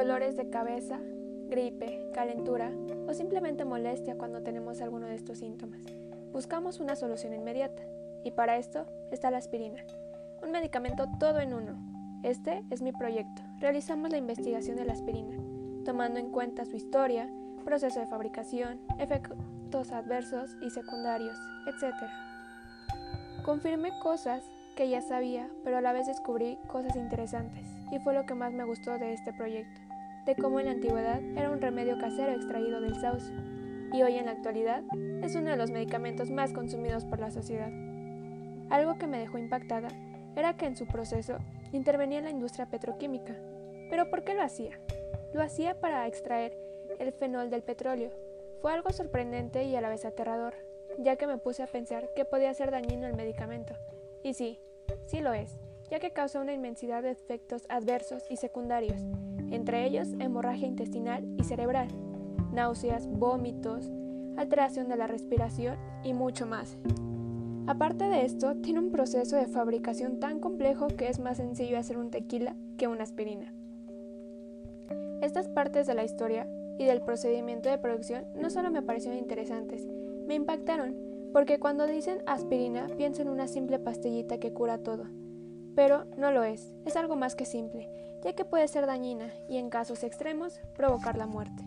dolores de cabeza, gripe, calentura o simplemente molestia cuando tenemos alguno de estos síntomas. Buscamos una solución inmediata y para esto está la aspirina, un medicamento todo en uno. Este es mi proyecto. Realizamos la investigación de la aspirina, tomando en cuenta su historia, proceso de fabricación, efectos adversos y secundarios, etc. Confirmé cosas que ya sabía, pero a la vez descubrí cosas interesantes, y fue lo que más me gustó de este proyecto, de cómo en la antigüedad era un remedio casero extraído del sauce, y hoy en la actualidad es uno de los medicamentos más consumidos por la sociedad. Algo que me dejó impactada era que en su proceso intervenía la industria petroquímica. ¿Pero por qué lo hacía? Lo hacía para extraer el fenol del petróleo. Fue algo sorprendente y a la vez aterrador, ya que me puse a pensar que podía ser dañino el medicamento. Y sí, sí lo es, ya que causa una inmensidad de efectos adversos y secundarios, entre ellos hemorragia intestinal y cerebral, náuseas, vómitos, alteración de la respiración y mucho más. Aparte de esto, tiene un proceso de fabricación tan complejo que es más sencillo hacer un tequila que una aspirina. Estas partes de la historia y del procedimiento de producción no solo me parecieron interesantes, me impactaron, porque cuando dicen aspirina pienso en una simple pastillita que cura todo. Pero no lo es, es algo más que simple, ya que puede ser dañina y en casos extremos provocar la muerte.